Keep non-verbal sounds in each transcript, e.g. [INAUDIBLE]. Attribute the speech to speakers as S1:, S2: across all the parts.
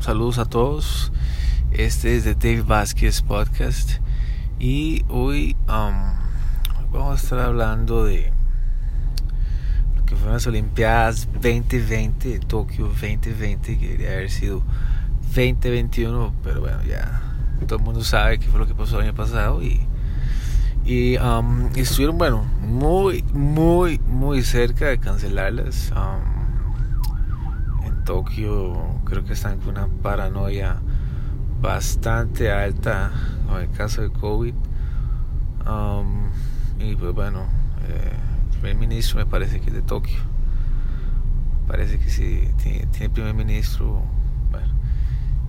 S1: saludos a todos. Este es de Dave Vázquez Podcast y hoy um, vamos a estar hablando de lo que fueron las Olimpiadas 2020, Tokio 2020, que debería haber sido 2021, pero bueno, ya todo el mundo sabe qué fue lo que pasó el año pasado y, um, estuvieron, bueno, muy, muy, muy cerca de cancelarlas. Um, Tokio creo que están con una paranoia bastante alta con el caso de COVID. Um, y pues bueno, eh, el primer ministro me parece que es de Tokio. Parece que si tiene, primer ministro.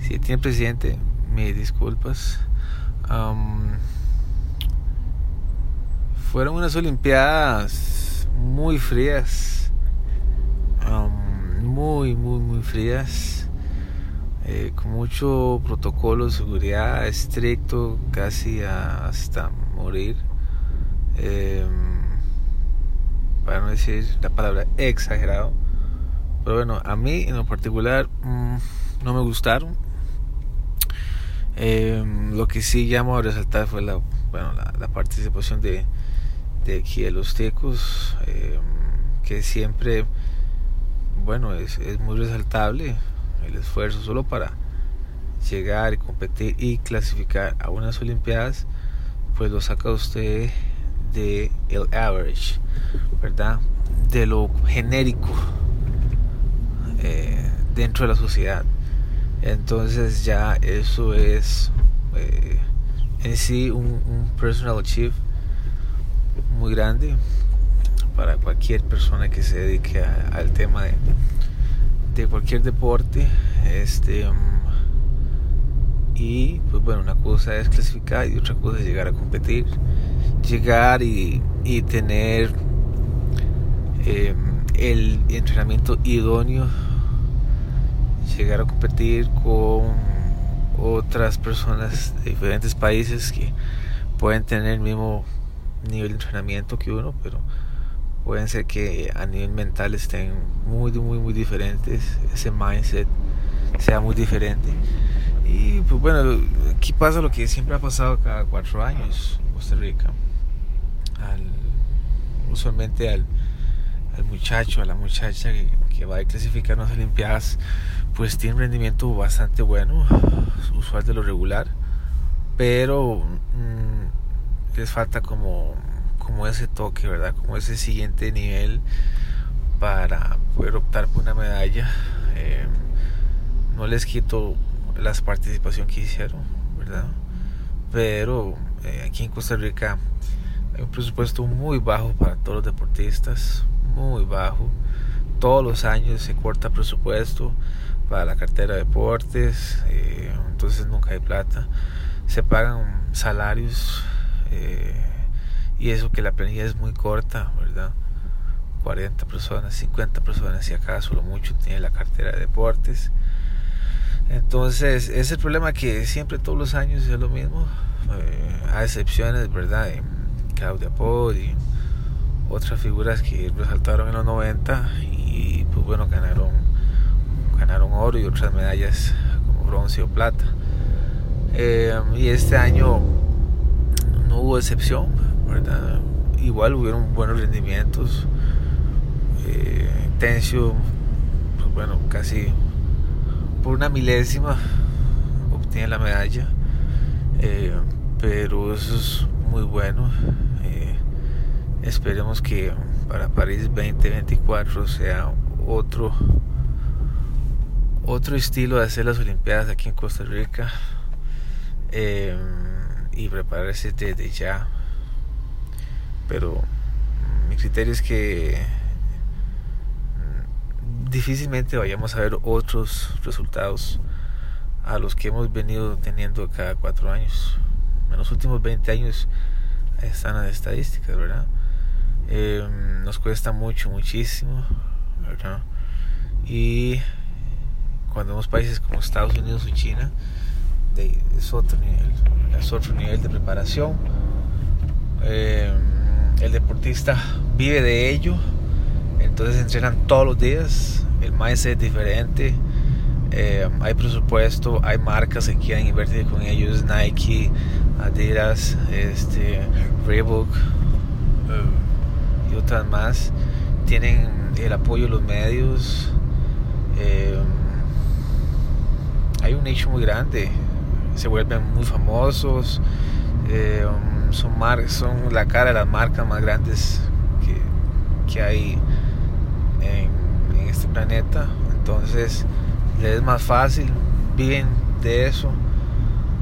S1: Si tiene presidente, mis disculpas. Um, fueron unas Olimpiadas muy frías. Muy, muy, muy frías, eh, con mucho protocolo de seguridad estricto, casi hasta morir. Em, para no decir la palabra exagerado. Pero bueno, a mí en lo particular mm, no me gustaron. Em, lo que sí llamo a resaltar fue la, bueno, la, participación de, de aquí de los tecos, em, que siempre bueno, es, muy resaltable el esfuerzo solo para llegar y competir y clasificar a unas Olimpiadas, pues lo saca usted de el average, ¿verdad? De lo genérico eh, dentro de la sociedad. Entonces ya eso es eh, en sí un, un personal achieve muy grande para cualquier persona que se dedique al tema de, cualquier deporte. Este, y pues bueno, una cosa es clasificar y otra cosa es llegar a competir. Llegar y, y tener em, el entrenamiento idóneo. Llegar a competir con otras personas de diferentes países que pueden tener el mismo nivel de entrenamiento que uno, pero pueden ser que a nivel mental estén muy, muy, muy diferentes, ese mindset sea muy diferente. Y pues bueno, aquí pasa lo que siempre ha pasado cada cuatro años en Costa Rica. usualmente al, muchacho, a la muchacha que, va a clasificar las Olimpiadas, pues tiene un rendimiento bastante bueno, usual de lo regular, pero mm, les falta como como ese toque, ¿verdad? Como ese siguiente nivel para poder optar por una medalla. Eh, no les quito las participación que hicieron, ¿verdad? Pero eh, aquí en Costa Rica hay un presupuesto muy bajo para todos los deportistas, muy bajo. Todos los años se corta presupuesto para la cartera de deportes, eh, entonces nunca hay plata. Se pagan salarios y eso que la planilla es muy corta, ¿verdad? 40 personas, 50 personas, si acaso lo mucho tiene la cartera de deportes. Entonces, es el problema que siempre todos los años es lo mismo, eh, a excepciones, ¿verdad? Claudia Pod y otras figuras que resaltaron en los 90 y pues bueno, ganaron, ganaron oro y otras medallas como bronce o plata. Eh, y este año no hubo excepción, Igual hubieron buenos rendimientos. Eh, Tencio, pues bueno, casi por una milésima obtiene la medalla. Eh, pero eso es muy bueno. Eh, esperemos que para París 2024 sea otro otro estilo de hacer las Olimpiadas aquí en Costa Rica y prepararse desde ya pero mi criterio es que mm, difícilmente vayamos a ver otros resultados a los que hemos venido teniendo cada cuatro años. En los últimos 20 años están las estadísticas, ¿verdad? Em, nos cuesta mucho, muchísimo, ¿verdad? Y cuando vemos países como Estados Unidos o China, es otro nivel, es otro nivel de preparación. Eh, el deportista vive de ello, entonces entrenan todos los días, el mindset es diferente, eh, hay presupuesto, hay marcas que quieren invertir con ellos, Nike, Adidas, este, Reebok eh, y otras más. Tienen el apoyo de los medios. Eh, hay un nicho muy grande, se vuelven muy famosos, son, mar son la cara de las marcas más grandes que, que hay en, este planeta. Entonces, les es más fácil, viven de eso.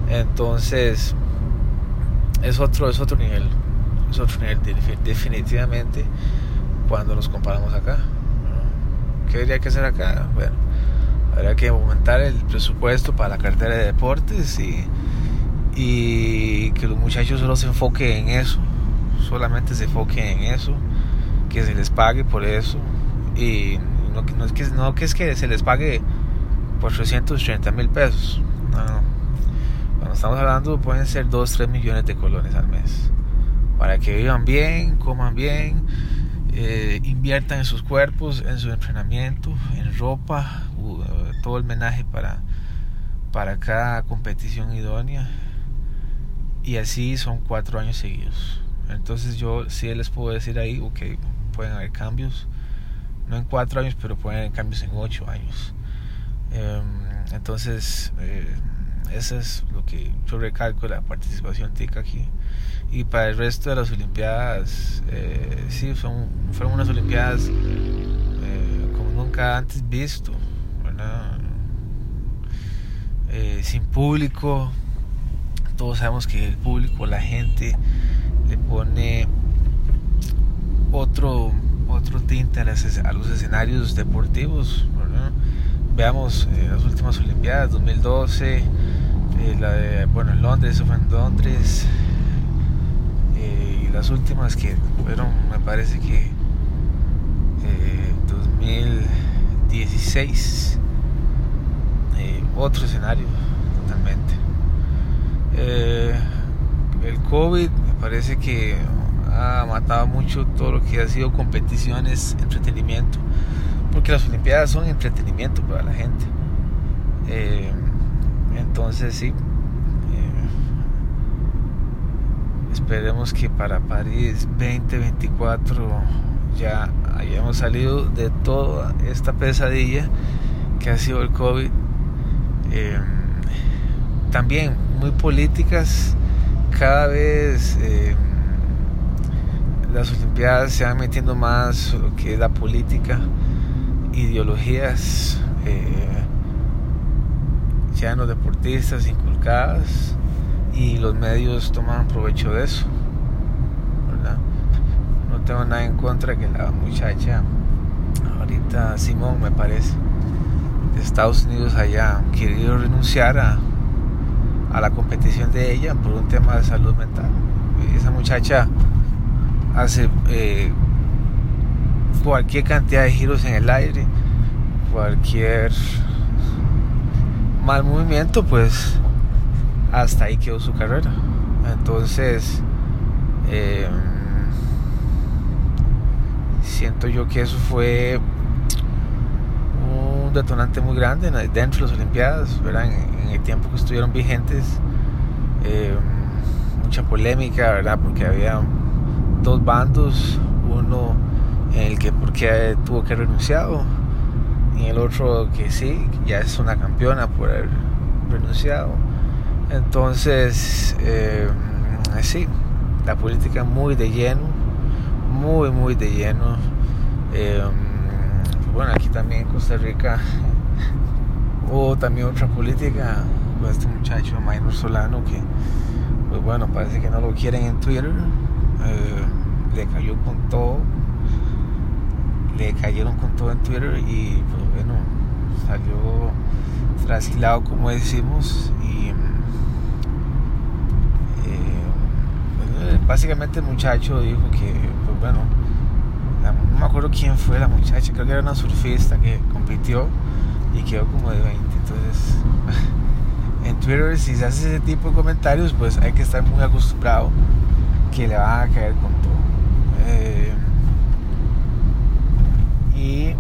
S1: Entonces, es otro, es otro nivel. Es otro nivel definitivamente cuando nos comparamos acá. ¿Qué habría que hacer acá? Bueno, habría que aumentar el presupuesto para la cartera de deportes y, y que los muchachos solo se enfoquen en eso, solamente se enfoquen en eso, que se les pague por eso y no, no es que no que es que se les pague por 330 mil pesos. Cuando estamos hablando pueden ser 2, 3 millones de colones al mes. Para que vivan bien, coman bien, eh, inviertan en sus cuerpos, en su entrenamiento, en ropa, todo el menaje para, para cada competición idónea. Y así son cuatro años seguidos. Entonces yo sí les puedo decir ahí, ok, pueden haber cambios, no en cuatro años, pero pueden haber cambios en ocho años. Em, entonces, eh, eso es lo que yo recalco la participación TIC aquí. Y para el resto de las Olimpiadas, eh, sí, son, fueron unas Olimpiadas eh, como nunca antes visto, sin público, todos sabemos que el público, la gente, le pone otro, otro tinte a, a los escenarios deportivos, veamos eh, las últimas Olimpiadas, 2012, eh, la de, bueno, en Londres, eso fue en Londres, eh, y las últimas que fueron, me parece que 2016, otro escenario totalmente. El COVID me parece que ha matado mucho todo lo que ha sido competiciones, entretenimiento porque las Olimpiadas son entretenimiento para la gente. Eh, entonces sí, eh, esperemos que para París 2024 ya hayamos salido de toda esta pesadilla que ha sido el COVID. Eh, también muy políticas, cada vez las Olimpiadas se van metiendo más lo que es la política ideologías eh, ya en los deportistas inculcadas y los medios toman provecho de eso. No tengo nada en contra que la muchacha, ahorita Simón me parece, de Estados Unidos haya querido renunciar a, a la competición de ella por un tema de salud mental. Esa muchacha hace eh, cualquier cantidad de giros en el aire, cualquier mal movimiento, pues hasta ahí quedó su carrera. Entonces, em, siento yo que eso fue un detonante muy grande dentro de las Olimpiadas, En, el tiempo que estuvieron vigentes, em, mucha polémica, ¿verdad? Porque había dos bandos, uno en el que porque tuvo que renunciado y el otro que sí, ya es una campeona por haber renunciado. Entonces, eh, sí, la política muy de lleno, muy, muy de lleno. Eh, bueno, aquí también en Costa Rica hubo también otra política con este muchacho Maynor Solano que, pues bueno, parece que no lo quieren en Twitter. Eh, le cayó con todo le cayeron con todo en Twitter y pues bueno, salió trasquilado como decimos y eh, básicamente el muchacho dijo que pues bueno, no me acuerdo quién fue la muchacha, creo que era una surfista que compitió y quedó como de 20, entonces [LAUGHS] en Twitter si se hace ese tipo de comentarios pues hay que estar muy acostumbrado que le van a caer con todo. Eh, y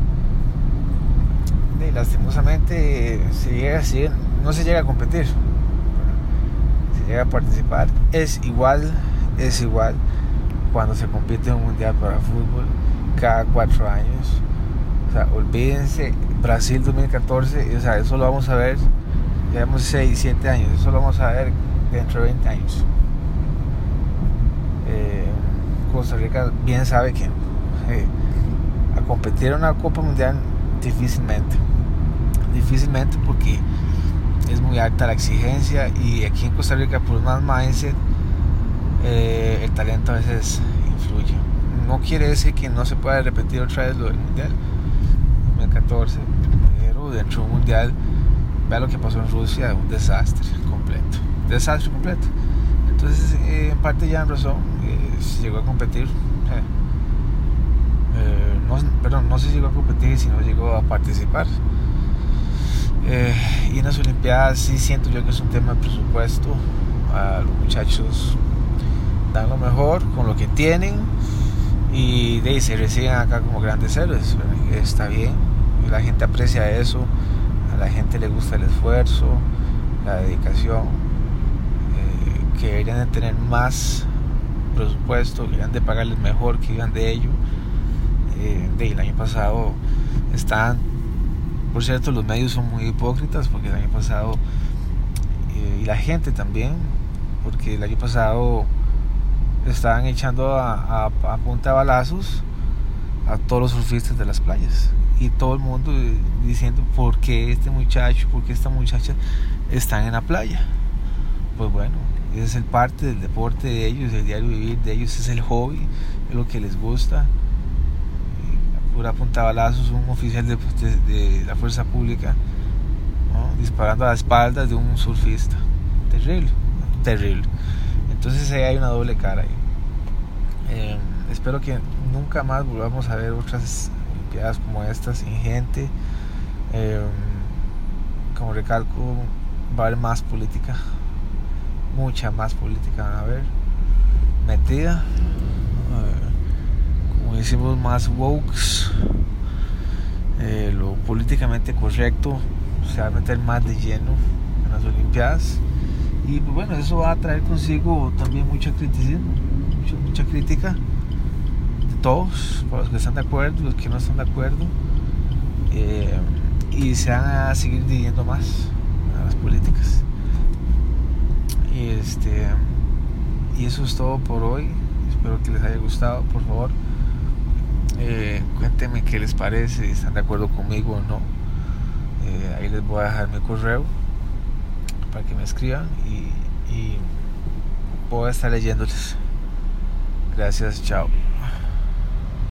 S1: lastimosamente se llega, no se llega a competir, se llega a participar. Es igual, es igual cuando se compite en un mundial para fútbol cada cuatro años. O sea, olvídense, Brasil 2014, o sea, eso lo vamos a ver, llevamos 6, 7 años, eso lo vamos a ver dentro de 20 años. Eh, Costa Rica bien sabe que eh, a competir en una Copa Mundial difícilmente, difícilmente porque es muy alta la exigencia y aquí en Costa Rica por más mindset eh, el talento a veces influye. No quiere decir que no se pueda repetir otra vez lo del Mundial 2014, pero dentro de un Mundial, vea lo que pasó en Rusia, un desastre completo, desastre completo. Entonces, eh, en parte ya en razón, eh, se llegó a competir. no, perdón, no se llegó a competir, sino llegó a participar. y en las Olimpiadas sí siento yo que es un tema de presupuesto. A los muchachos dan lo mejor con lo que tienen y de ahí se reciben acá como grandes héroes. Está bien, la gente aprecia eso, a la gente le gusta el esfuerzo, la dedicación, eh, que deberían de tener más presupuesto, que deberían de pagarles mejor, que vivan de ello. Eh, el año pasado están, por cierto, los medios son muy hipócritas porque el año pasado, eh, y la gente también, porque el año pasado estaban echando a, punta de balazos a todos los surfistas de las playas y todo el mundo diciendo por qué este muchacho, por qué esta muchacha están en la playa. Pues bueno, ese es el parte del deporte de ellos, el diario vivir de ellos, es el hobby, es lo que les gusta. Pura punta balazos, un oficial de, la fuerza pública disparando a la espalda de un surfista. Terrible, terrible. Entonces ahí hay una doble cara. Eh, espero que nunca más volvamos a ver otras Olimpiadas como estas sin gente. Eh, como recalco, va a haber más política, mucha más política van a haber metida. Eh, como decimos, más wokes. lo políticamente correcto se va a meter más de lleno en las Olimpiadas. Y pues bueno, eso va a traer consigo también mucho criticismo mucha crítica de todos, por los que están de acuerdo, los que no están de acuerdo, eh, y se van a seguir dividiendo más a las políticas. Y, este, y eso es todo por hoy. Espero que les haya gustado. Por favor, eh, cuéntenme qué les parece, si están de acuerdo conmigo o no. Eh, ahí les voy a dejar mi correo para que me escriban y, y voy estar leyéndoles. Gracias, chao.